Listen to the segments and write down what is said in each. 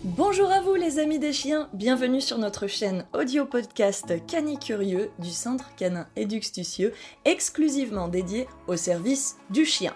Bonjour à vous les amis des chiens, bienvenue sur notre chaîne audio podcast Canicurieux du Centre Canin Éduxtucieux, exclusivement dédié au service du chien.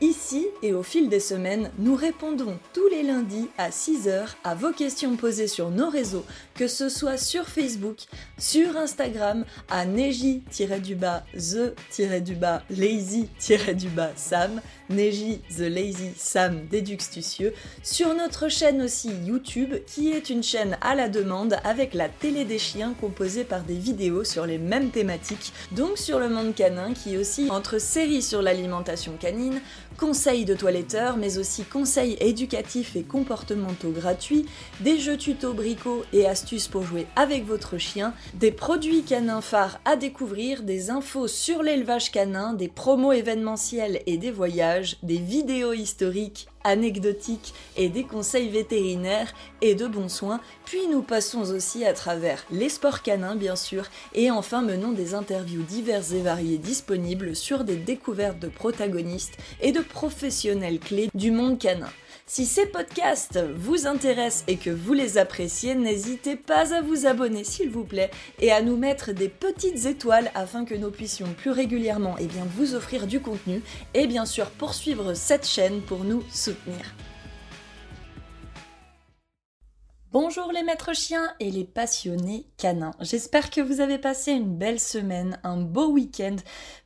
Ici et au fil des semaines, nous répondons tous les lundis à 6h à vos questions posées sur nos réseaux, que ce soit sur Facebook, sur Instagram, à neji-du-bas, the-du-bas, lazy-du-bas, Sam, Neji the Lazy Sam Déduxtucieux, sur notre chaîne aussi YouTube, qui est une chaîne à la demande avec la télé des chiens composée par des vidéos sur les mêmes thématiques, donc sur le monde canin, qui aussi entre séries sur l'alimentation canine, conseils de toiletteurs, mais aussi conseils éducatifs et comportementaux gratuits, des jeux tuto bricots et astuces pour jouer avec votre chien, des produits canins phares à découvrir, des infos sur l'élevage canin, des promos événementiels et des voyages, des vidéos historiques anecdotiques et des conseils vétérinaires et de bons soins, puis nous passons aussi à travers les sports canins bien sûr, et enfin menons des interviews diverses et variées disponibles sur des découvertes de protagonistes et de professionnels clés du monde canin. Si ces podcasts vous intéressent et que vous les appréciez, n'hésitez pas à vous abonner s'il vous plaît et à nous mettre des petites étoiles afin que nous puissions plus régulièrement eh bien, vous offrir du contenu et bien sûr poursuivre cette chaîne pour nous soutenir. Bonjour les maîtres chiens et les passionnés canins. J'espère que vous avez passé une belle semaine, un beau week-end,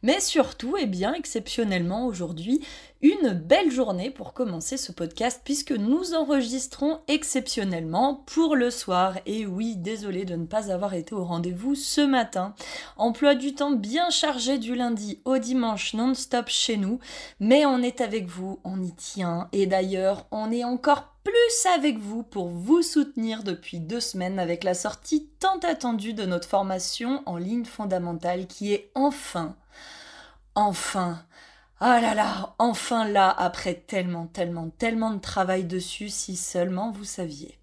mais surtout, et eh bien exceptionnellement aujourd'hui, une belle journée pour commencer ce podcast puisque nous enregistrons exceptionnellement pour le soir. Et oui, désolé de ne pas avoir été au rendez-vous ce matin. Emploi du temps bien chargé du lundi au dimanche non-stop chez nous, mais on est avec vous, on y tient. Et d'ailleurs, on est encore plus avec vous pour vous soutenir depuis deux semaines avec la sortie tant attendue de notre formation en ligne fondamentale qui est enfin, enfin, ah là là, enfin là, après tellement, tellement, tellement de travail dessus, si seulement vous saviez.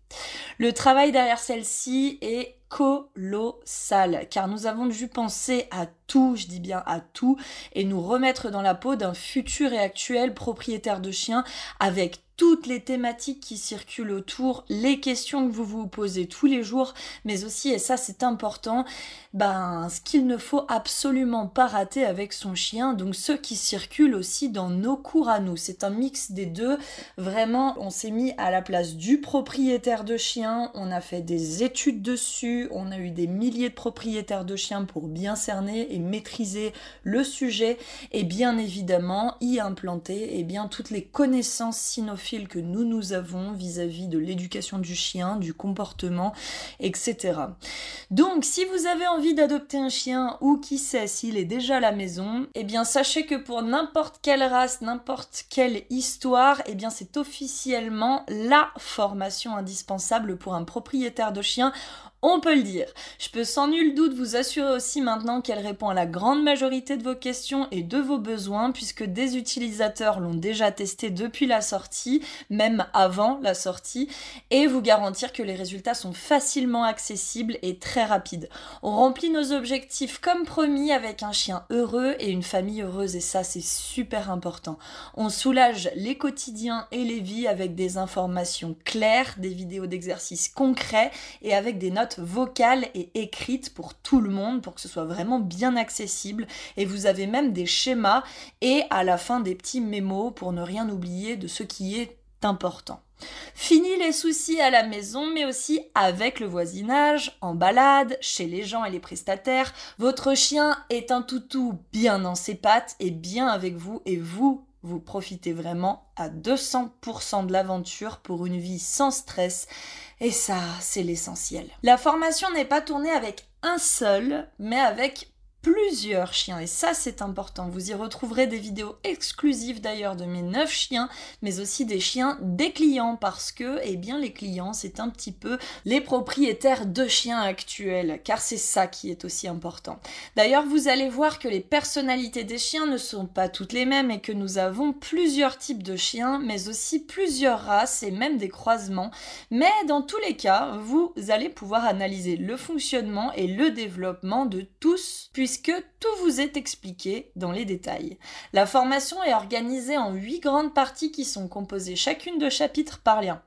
Le travail derrière celle-ci est colossal, car nous avons dû penser à tout, je dis bien à tout, et nous remettre dans la peau d'un futur et actuel propriétaire de chien avec toutes les thématiques qui circulent autour, les questions que vous vous posez tous les jours, mais aussi, et ça c'est important, ben, ce qu'il ne faut absolument pas rater avec son chien, donc ceux qui circulent aussi dans nos cours à nous. C'est un mix des deux. Vraiment, on s'est mis à la place du propriétaire de chien, on a fait des études dessus, on a eu des milliers de propriétaires de chiens pour bien cerner et maîtriser le sujet, et bien évidemment y implanter et eh bien, toutes les connaissances que nous nous avons vis-à-vis de l'éducation du chien, du comportement, etc. Donc si vous avez envie d'adopter un chien ou qui sait s'il est déjà à la maison, eh bien sachez que pour n'importe quelle race, n'importe quelle histoire, eh bien c'est officiellement la formation indispensable pour un propriétaire de chien on peut le dire. Je peux sans nul doute vous assurer aussi maintenant qu'elle répond à la grande majorité de vos questions et de vos besoins puisque des utilisateurs l'ont déjà testé depuis la sortie, même avant la sortie, et vous garantir que les résultats sont facilement accessibles et très rapides. On remplit nos objectifs comme promis avec un chien heureux et une famille heureuse et ça c'est super important. On soulage les quotidiens et les vies avec des informations claires, des vidéos d'exercices concrets et avec des notes vocale et écrite pour tout le monde, pour que ce soit vraiment bien accessible. Et vous avez même des schémas et à la fin des petits mémos pour ne rien oublier de ce qui est important. Fini les soucis à la maison, mais aussi avec le voisinage, en balade, chez les gens et les prestataires. Votre chien est un toutou bien dans ses pattes et bien avec vous, et vous, vous profitez vraiment à 200% de l'aventure pour une vie sans stress et ça, c'est l'essentiel. La formation n'est pas tournée avec un seul, mais avec plusieurs chiens et ça c'est important. Vous y retrouverez des vidéos exclusives d'ailleurs de mes 9 chiens mais aussi des chiens des clients parce que eh bien les clients c'est un petit peu les propriétaires de chiens actuels car c'est ça qui est aussi important. D'ailleurs vous allez voir que les personnalités des chiens ne sont pas toutes les mêmes et que nous avons plusieurs types de chiens mais aussi plusieurs races et même des croisements mais dans tous les cas vous allez pouvoir analyser le fonctionnement et le développement de tous puisque tout vous est expliqué dans les détails? La formation est organisée en huit grandes parties qui sont composées chacune de chapitres par lien.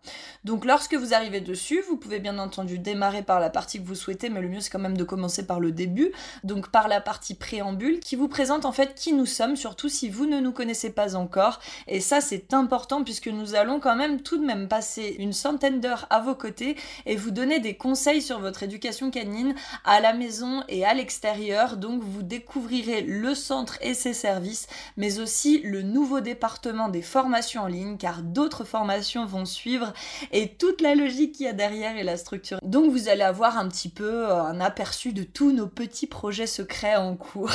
Donc lorsque vous arrivez dessus, vous pouvez bien entendu démarrer par la partie que vous souhaitez, mais le mieux c'est quand même de commencer par le début, donc par la partie préambule qui vous présente en fait qui nous sommes, surtout si vous ne nous connaissez pas encore. Et ça c'est important puisque nous allons quand même tout de même passer une centaine d'heures à vos côtés et vous donner des conseils sur votre éducation canine à la maison et à l'extérieur. Donc vous découvrirez le centre et ses services, mais aussi le nouveau département des formations en ligne, car d'autres formations vont suivre et toute la logique qu'il y a derrière et la structure. Donc vous allez avoir un petit peu euh, un aperçu de tous nos petits projets secrets en cours.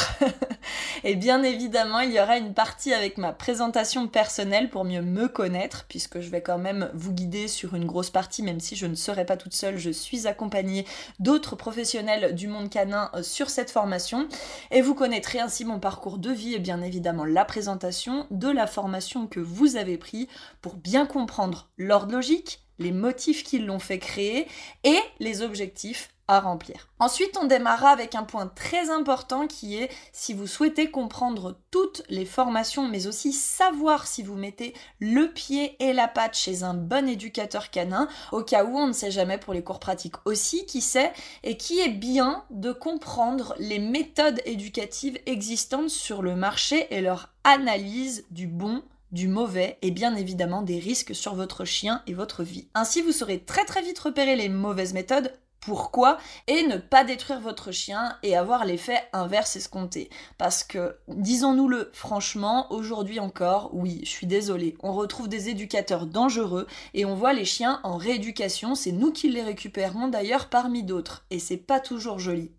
et bien évidemment, il y aura une partie avec ma présentation personnelle pour mieux me connaître, puisque je vais quand même vous guider sur une grosse partie, même si je ne serai pas toute seule, je suis accompagnée d'autres professionnels du monde canin euh, sur cette formation. Et vous connaîtrez ainsi mon parcours de vie et bien évidemment la présentation de la formation que vous avez pris pour bien comprendre l'ordre logique, les motifs qui l'ont fait créer et les objectifs remplir. Ensuite, on démarra avec un point très important qui est si vous souhaitez comprendre toutes les formations, mais aussi savoir si vous mettez le pied et la patte chez un bon éducateur canin, au cas où on ne sait jamais pour les cours pratiques aussi, qui sait, et qui est bien de comprendre les méthodes éducatives existantes sur le marché et leur analyse du bon du mauvais et bien évidemment des risques sur votre chien et votre vie. Ainsi, vous saurez très très vite repérer les mauvaises méthodes pourquoi et ne pas détruire votre chien et avoir l'effet inverse escompté. Parce que, disons-nous-le franchement, aujourd'hui encore, oui, je suis désolée, on retrouve des éducateurs dangereux et on voit les chiens en rééducation, c'est nous qui les récupérons d'ailleurs parmi d'autres, et c'est pas toujours joli.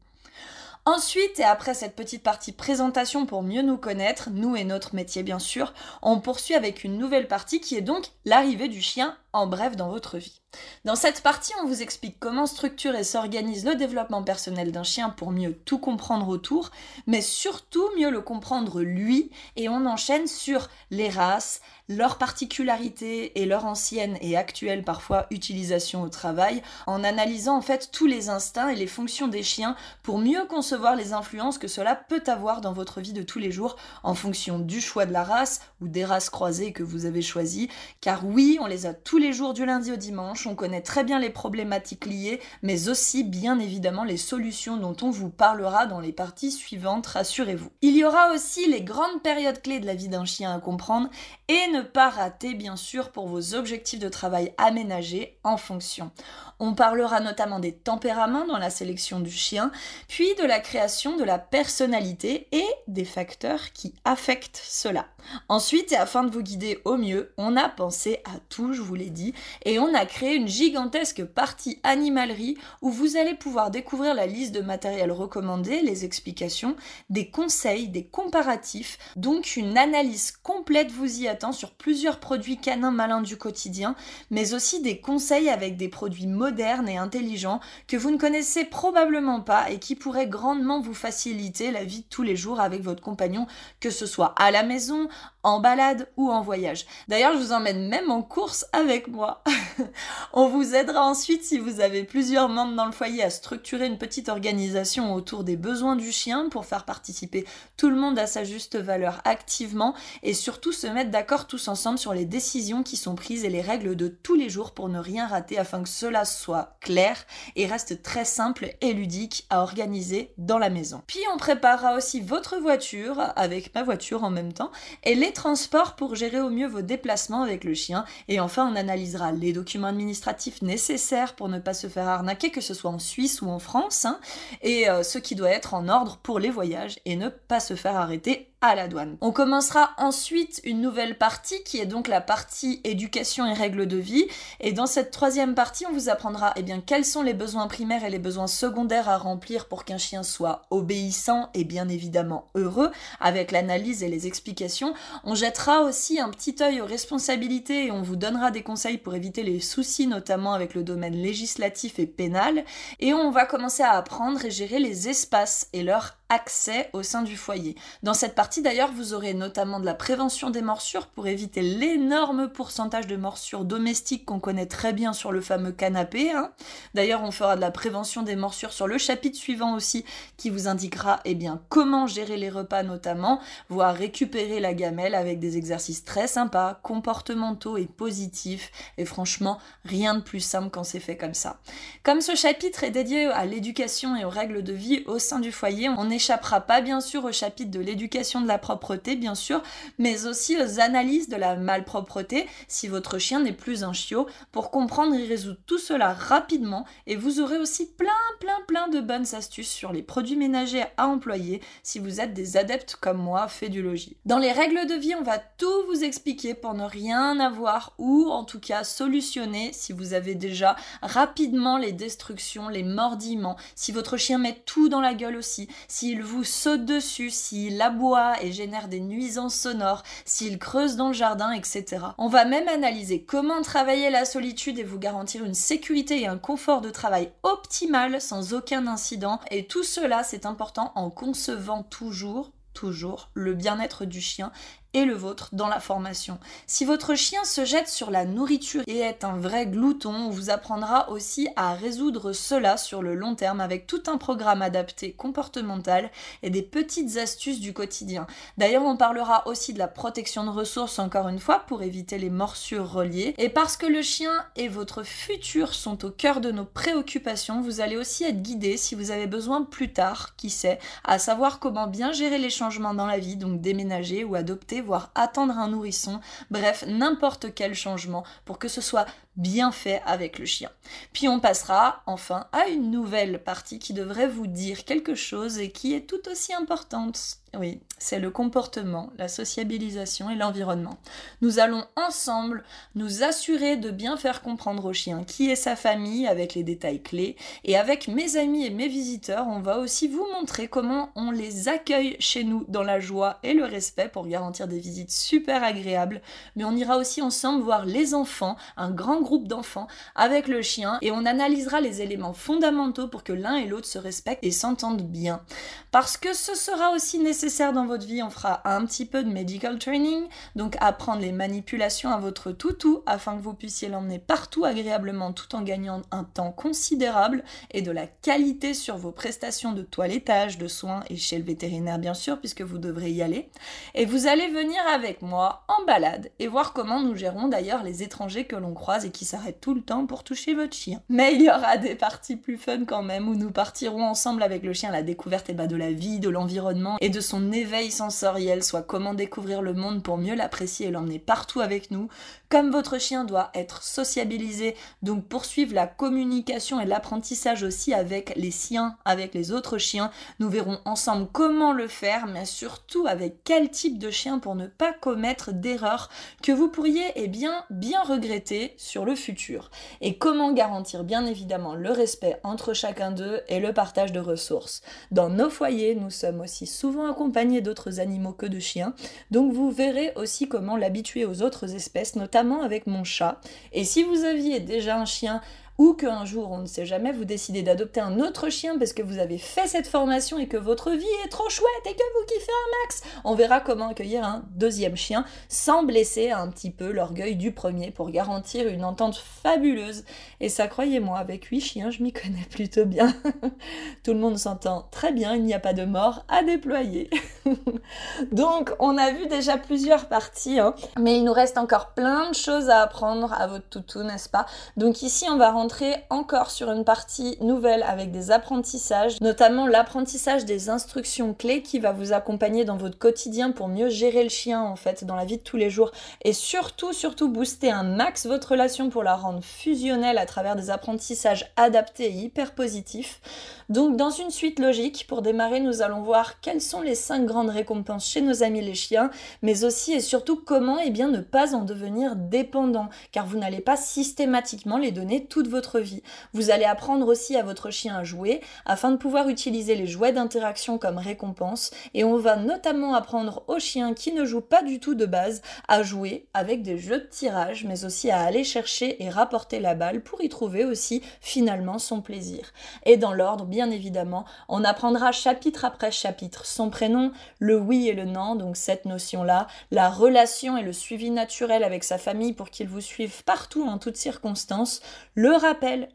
Ensuite, et après cette petite partie présentation pour mieux nous connaître, nous et notre métier bien sûr, on poursuit avec une nouvelle partie qui est donc l'arrivée du chien en bref dans votre vie. Dans cette partie, on vous explique comment structure et s'organise le développement personnel d'un chien pour mieux tout comprendre autour, mais surtout mieux le comprendre lui, et on enchaîne sur les races, leurs particularités et leur ancienne et actuelle parfois utilisation au travail, en analysant en fait tous les instincts et les fonctions des chiens pour mieux concevoir les influences que cela peut avoir dans votre vie de tous les jours en fonction du choix de la race ou des races croisées que vous avez choisies, car oui, on les a tous les jours du lundi au dimanche, on connaît très bien les problématiques liées, mais aussi bien évidemment les solutions dont on vous parlera dans les parties suivantes, rassurez-vous. Il y aura aussi les grandes périodes clés de la vie d'un chien à comprendre et ne pas rater bien sûr pour vos objectifs de travail aménagés en fonction. On parlera notamment des tempéraments dans la sélection du chien, puis de la création de la personnalité et des facteurs qui affectent cela. Ensuite, et afin de vous guider au mieux, on a pensé à tout, je vous l'ai dit, et on a créé une gigantesque partie animalerie où vous allez pouvoir découvrir la liste de matériel recommandé, les explications, des conseils, des comparatifs, donc une analyse complète vous y attend sur plusieurs produits canins malins du quotidien, mais aussi des conseils avec des produits modernes et intelligents que vous ne connaissez probablement pas et qui pourraient grandement vous faciliter la vie de tous les jours avec votre compagnon, que ce soit à la maison, en balade ou en voyage. D'ailleurs, je vous emmène même en course avec moi. On vous aidera ensuite si vous avez plusieurs membres dans le foyer à structurer une petite organisation autour des besoins du chien pour faire participer tout le monde à sa juste valeur activement et surtout se mettre tous ensemble sur les décisions qui sont prises et les règles de tous les jours pour ne rien rater afin que cela soit clair et reste très simple et ludique à organiser dans la maison. Puis on préparera aussi votre voiture avec ma voiture en même temps et les transports pour gérer au mieux vos déplacements avec le chien. Et enfin, on analysera les documents administratifs nécessaires pour ne pas se faire arnaquer, que ce soit en Suisse ou en France, hein, et euh, ce qui doit être en ordre pour les voyages et ne pas se faire arrêter à la douane. On commencera ensuite une nouvelle partie qui est donc la partie éducation et règles de vie. Et dans cette troisième partie, on vous apprendra eh bien, quels sont les besoins primaires et les besoins secondaires à remplir pour qu'un chien soit obéissant et bien évidemment heureux, avec l'analyse et les explications. On jettera aussi un petit œil aux responsabilités et on vous donnera des conseils pour éviter les soucis, notamment avec le domaine législatif et pénal. Et on va commencer à apprendre et gérer les espaces et leur accès au sein du foyer. Dans cette partie d'ailleurs, vous aurez notamment de la prévention des morsures pour éviter l'énorme pourcentage de morsures domestiques qu'on connaît très bien sur le fameux canapé. Hein. D'ailleurs, on fera de la prévention des morsures sur le chapitre suivant aussi qui vous indiquera eh bien, comment gérer les repas notamment, voire récupérer la gamelle avec des exercices très sympas, comportementaux et positifs. Et franchement, rien de plus simple quand c'est fait comme ça. Comme ce chapitre est dédié à l'éducation et aux règles de vie au sein du foyer, on n'échappera pas bien sûr au chapitre de l'éducation de la propreté, bien sûr, mais aussi aux analyses de la malpropreté si votre chien n'est plus un chiot. Pour comprendre et résoudre tout cela rapidement, et vous aurez aussi plein, plein, plein de bonnes astuces sur les produits ménagers à employer si vous êtes des adeptes comme moi, fait du logis. Dans les règles de vie, on va tout vous expliquer pour ne rien avoir ou en tout cas solutionner si vous avez déjà rapidement les destructions, les mordillements, si votre chien met tout dans la gueule aussi, s'il vous saute dessus, s'il aboie et génère des nuisances sonores, s'il creuse dans le jardin, etc. On va même analyser comment travailler la solitude et vous garantir une sécurité et un confort de travail optimal sans aucun incident. Et tout cela, c'est important en concevant toujours toujours le bien-être du chien et le vôtre dans la formation. Si votre chien se jette sur la nourriture et est un vrai glouton, on vous apprendra aussi à résoudre cela sur le long terme avec tout un programme adapté comportemental et des petites astuces du quotidien. D'ailleurs, on parlera aussi de la protection de ressources encore une fois pour éviter les morsures reliées. Et parce que le chien et votre futur sont au cœur de nos préoccupations, vous allez aussi être guidé si vous avez besoin plus tard, qui sait, à savoir comment bien gérer les changements dans la vie, donc déménager ou adopter voire attendre un nourrisson, bref, n'importe quel changement pour que ce soit bien fait avec le chien. Puis on passera enfin à une nouvelle partie qui devrait vous dire quelque chose et qui est tout aussi importante. Oui, c'est le comportement, la sociabilisation et l'environnement. Nous allons ensemble nous assurer de bien faire comprendre au chien qui est sa famille avec les détails clés. Et avec mes amis et mes visiteurs, on va aussi vous montrer comment on les accueille chez nous dans la joie et le respect pour garantir des visites super agréables. Mais on ira aussi ensemble voir les enfants, un grand groupe d'enfants, avec le chien et on analysera les éléments fondamentaux pour que l'un et l'autre se respectent et s'entendent bien. Parce que ce sera aussi nécessaire dans votre vie, on fera un petit peu de medical training, donc apprendre les manipulations à votre toutou afin que vous puissiez l'emmener partout agréablement tout en gagnant un temps considérable et de la qualité sur vos prestations de toilettage, de soins et chez le vétérinaire bien sûr puisque vous devrez y aller. Et vous allez venir avec moi en balade et voir comment nous gérons d'ailleurs les étrangers que l'on croise et qui s'arrêtent tout le temps pour toucher votre chien. Mais il y aura des parties plus fun quand même où nous partirons ensemble avec le chien à la découverte eh ben, de la vie, de l'environnement et de son éveil sensoriel, soit comment découvrir le monde pour mieux l'apprécier et l'emmener partout avec nous. Comme votre chien doit être sociabilisé, donc poursuivre la communication et l'apprentissage aussi avec les siens, avec les autres chiens, nous verrons ensemble comment le faire, mais surtout avec quel type de chien pour ne pas commettre d'erreurs que vous pourriez eh bien, bien regretter sur le futur. Et comment garantir bien évidemment le respect entre chacun d'eux et le partage de ressources. Dans nos foyers, nous sommes aussi souvent accompagner d'autres animaux que de chiens. Donc vous verrez aussi comment l'habituer aux autres espèces, notamment avec mon chat. Et si vous aviez déjà un chien ou qu'un jour, on ne sait jamais, vous décidez d'adopter un autre chien parce que vous avez fait cette formation et que votre vie est trop chouette et que vous kiffez un max, on verra comment accueillir un deuxième chien sans blesser un petit peu l'orgueil du premier pour garantir une entente fabuleuse. Et ça, croyez-moi, avec huit chiens, je m'y connais plutôt bien. Tout le monde s'entend très bien, il n'y a pas de mort à déployer. Donc, on a vu déjà plusieurs parties, hein, mais il nous reste encore plein de choses à apprendre à votre toutou, n'est-ce pas? Donc ici, on va rentrer encore sur une partie nouvelle avec des apprentissages, notamment l'apprentissage des instructions clés qui va vous accompagner dans votre quotidien pour mieux gérer le chien en fait dans la vie de tous les jours et surtout surtout booster un max votre relation pour la rendre fusionnelle à travers des apprentissages adaptés et hyper positifs. Donc dans une suite logique, pour démarrer, nous allons voir quelles sont les cinq grandes récompenses chez nos amis les chiens, mais aussi et surtout comment et eh bien, ne pas en devenir dépendant, car vous n'allez pas systématiquement les donner toutes vos votre vie. Vous allez apprendre aussi à votre chien à jouer afin de pouvoir utiliser les jouets d'interaction comme récompense et on va notamment apprendre aux chiens qui ne jouent pas du tout de base à jouer avec des jeux de tirage mais aussi à aller chercher et rapporter la balle pour y trouver aussi finalement son plaisir. Et dans l'ordre, bien évidemment, on apprendra chapitre après chapitre son prénom, le oui et le non, donc cette notion-là, la relation et le suivi naturel avec sa famille pour qu'il vous suive partout en toutes circonstances, le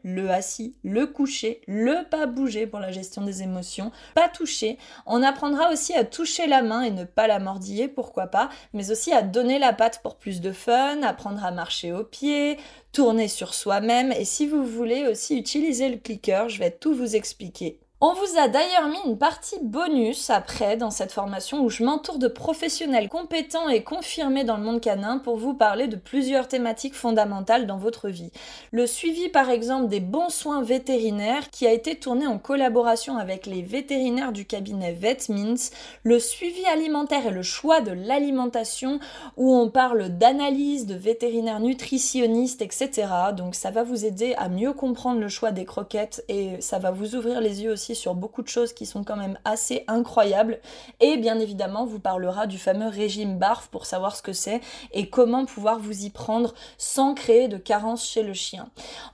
le assis, le coucher, le pas bouger pour la gestion des émotions, pas toucher. On apprendra aussi à toucher la main et ne pas la mordiller, pourquoi pas, mais aussi à donner la patte pour plus de fun, apprendre à marcher au pied, tourner sur soi-même et si vous voulez aussi utiliser le clicker, je vais tout vous expliquer. On vous a d'ailleurs mis une partie bonus après dans cette formation où je m'entoure de professionnels compétents et confirmés dans le monde canin pour vous parler de plusieurs thématiques fondamentales dans votre vie. Le suivi par exemple des bons soins vétérinaires qui a été tourné en collaboration avec les vétérinaires du cabinet VetMins, le suivi alimentaire et le choix de l'alimentation où on parle d'analyse, de vétérinaires nutritionnistes, etc. Donc ça va vous aider à mieux comprendre le choix des croquettes et ça va vous ouvrir les yeux aussi sur beaucoup de choses qui sont quand même assez incroyables. Et bien évidemment, vous parlera du fameux régime BARF pour savoir ce que c'est et comment pouvoir vous y prendre sans créer de carence chez le chien.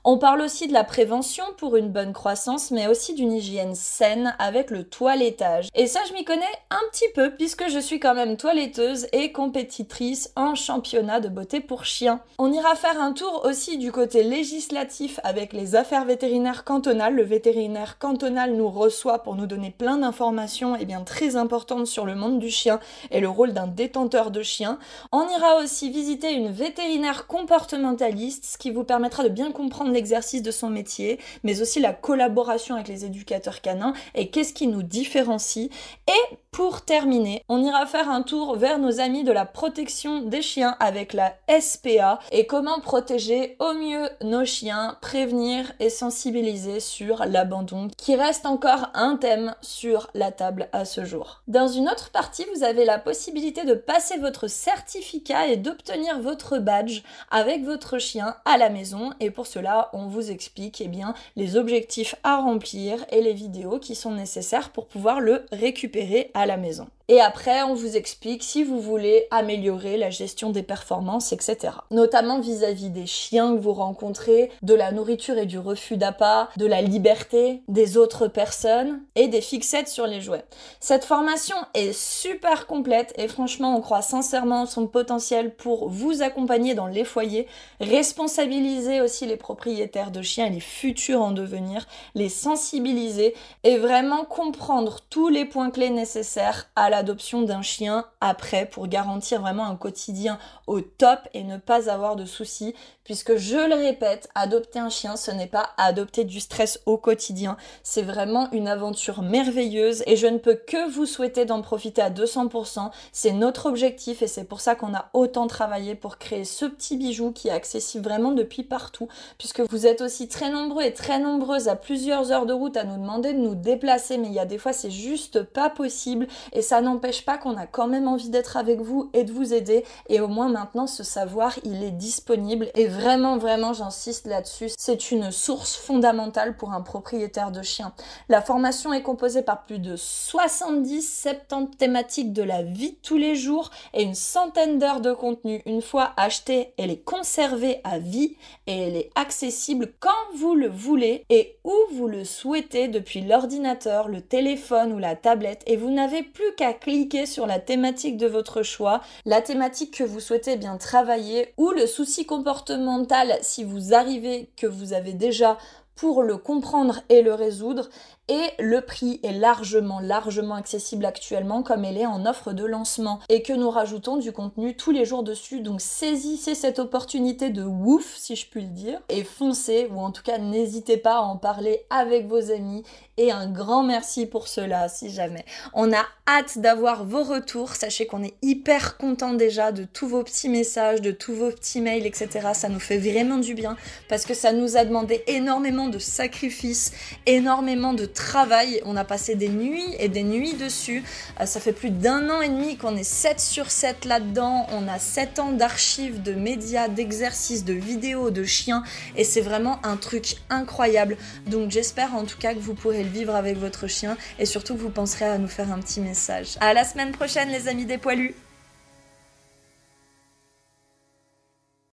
On parle aussi de la prévention pour une bonne croissance, mais aussi d'une hygiène saine avec le toilettage. Et ça, je m'y connais un petit peu puisque je suis quand même toiletteuse et compétitrice en championnat de beauté pour chiens. On ira faire un tour aussi du côté législatif avec les affaires vétérinaires cantonales. Le vétérinaire cantonal nous reçoit pour nous donner plein d'informations et eh bien très importantes sur le monde du chien et le rôle d'un détenteur de chien. On ira aussi visiter une vétérinaire comportementaliste, ce qui vous permettra de bien comprendre l'exercice de son métier, mais aussi la collaboration avec les éducateurs canins et qu'est-ce qui nous différencie. Et pour terminer, on ira faire un tour vers nos amis de la protection des chiens avec la SPA et comment protéger au mieux nos chiens, prévenir et sensibiliser sur l'abandon qui reste encore un thème sur la table à ce jour. Dans une autre partie, vous avez la possibilité de passer votre certificat et d'obtenir votre badge avec votre chien à la maison et pour cela, on vous explique eh les objectifs à remplir et les vidéos qui sont nécessaires pour pouvoir le récupérer à la maison. Et après, on vous explique si vous voulez améliorer la gestion des performances, etc. Notamment vis-à-vis des chiens que vous rencontrez, de la nourriture et du refus d'appât, de la liberté des autres personnes et des fixettes sur les jouets. Cette formation est super complète et franchement, on croit sincèrement en son potentiel pour vous accompagner dans les foyers, responsabiliser aussi les propriétaires de chiens et les futurs en devenir, les sensibiliser et vraiment comprendre tous les points clés nécessaires à l'adoption d'un chien après pour garantir vraiment un quotidien au top et ne pas avoir de soucis. Puisque je le répète, adopter un chien ce n'est pas adopter du stress au quotidien, c'est vraiment une aventure merveilleuse et je ne peux que vous souhaiter d'en profiter à 200%, c'est notre objectif et c'est pour ça qu'on a autant travaillé pour créer ce petit bijou qui est accessible vraiment depuis partout. Puisque vous êtes aussi très nombreux et très nombreuses à plusieurs heures de route à nous demander de nous déplacer mais il y a des fois c'est juste pas possible. Et ça n'empêche pas qu'on a quand même envie d'être avec vous et de vous aider. Et au moins maintenant, ce savoir, il est disponible. Et vraiment, vraiment, j'insiste là-dessus, c'est une source fondamentale pour un propriétaire de chien. La formation est composée par plus de 70-70 thématiques de la vie tous les jours et une centaine d'heures de contenu. Une fois achetée, elle est conservée à vie et elle est accessible quand vous le voulez et où vous le souhaitez depuis l'ordinateur, le téléphone ou la tablette. Et vous n'avez plus qu'à cliquer sur la thématique de votre choix, la thématique que vous souhaitez bien travailler ou le souci comportemental si vous arrivez que vous avez déjà pour le comprendre et le résoudre et le prix est largement, largement accessible actuellement comme elle est en offre de lancement et que nous rajoutons du contenu tous les jours dessus. Donc saisissez cette opportunité de ouf, si je puis le dire, et foncez, ou en tout cas n'hésitez pas à en parler avec vos amis. Et un grand merci pour cela, si jamais. On a hâte d'avoir vos retours. Sachez qu'on est hyper content déjà de tous vos petits messages, de tous vos petits mails, etc. Ça nous fait vraiment du bien parce que ça nous a demandé énormément de sacrifices, énormément de travail. On a passé des nuits et des nuits dessus. Euh, ça fait plus d'un an et demi qu'on est 7 sur 7 là-dedans. On a 7 ans d'archives, de médias, d'exercices, de vidéos, de chiens. Et c'est vraiment un truc incroyable. Donc j'espère en tout cas que vous pourrez le vivre avec votre chien et surtout que vous penserez à nous faire un petit message. À la semaine prochaine les amis des poilus